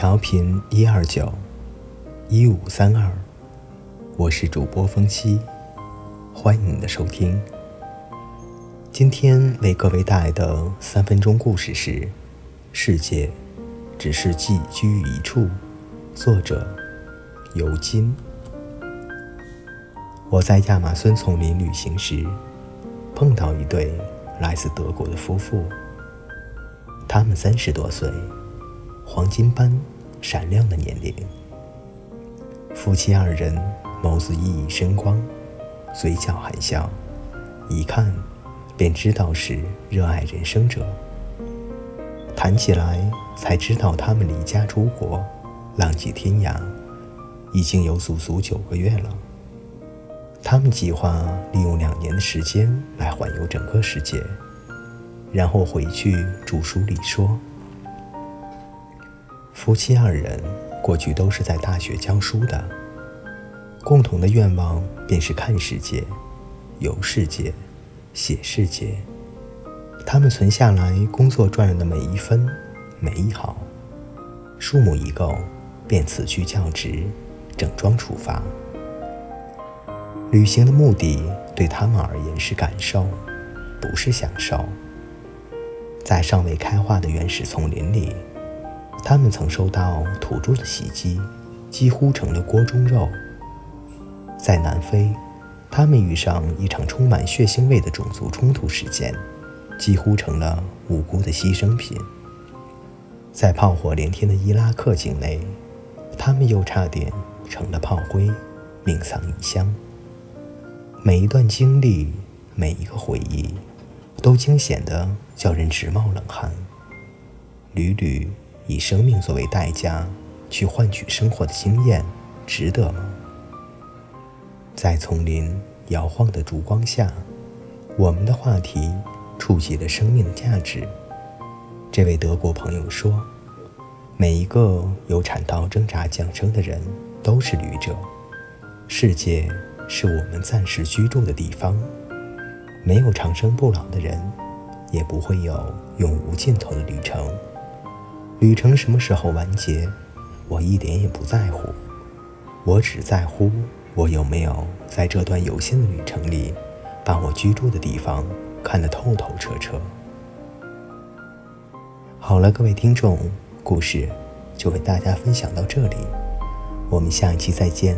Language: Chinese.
调频一二九一五三二，我是主播风息，欢迎你的收听。今天为各位带来的三分钟故事是：世界只是寄居一处。作者尤金。我在亚马孙丛林旅行时，碰到一对来自德国的夫妇，他们三十多岁。黄金般闪亮的年龄，夫妻二人眸子熠熠生光，嘴角含笑，一看便知道是热爱人生者。谈起来才知道，他们离家出国，浪迹天涯，已经有足足九个月了。他们计划利用两年的时间来环游整个世界，然后回去著书立说。夫妻二人过去都是在大学教书的，共同的愿望便是看世界、游世界、写世界。他们存下来工作赚来的每一分、每一毫，数目一够，便辞去教职，整装出发。旅行的目的对他们而言是感受，不是享受。在尚未开化的原始丛林里。他们曾受到土著的袭击，几乎成了锅中肉。在南非，他们遇上一场充满血腥味的种族冲突事件，几乎成了无辜的牺牲品。在炮火连天的伊拉克境内，他们又差点成了炮灰，命丧异乡。每一段经历，每一个回忆，都惊险的叫人直冒冷汗，屡屡。以生命作为代价去换取生活的经验，值得吗？在丛林摇晃的烛光下，我们的话题触及了生命的价值。这位德国朋友说：“每一个有产道挣扎降生的人都是旅者。世界是我们暂时居住的地方。没有长生不老的人，也不会有永无尽头的旅程。”旅程什么时候完结，我一点也不在乎。我只在乎我有没有在这段有限的旅程里，把我居住的地方看得透透彻彻。好了，各位听众，故事就为大家分享到这里，我们下一期再见。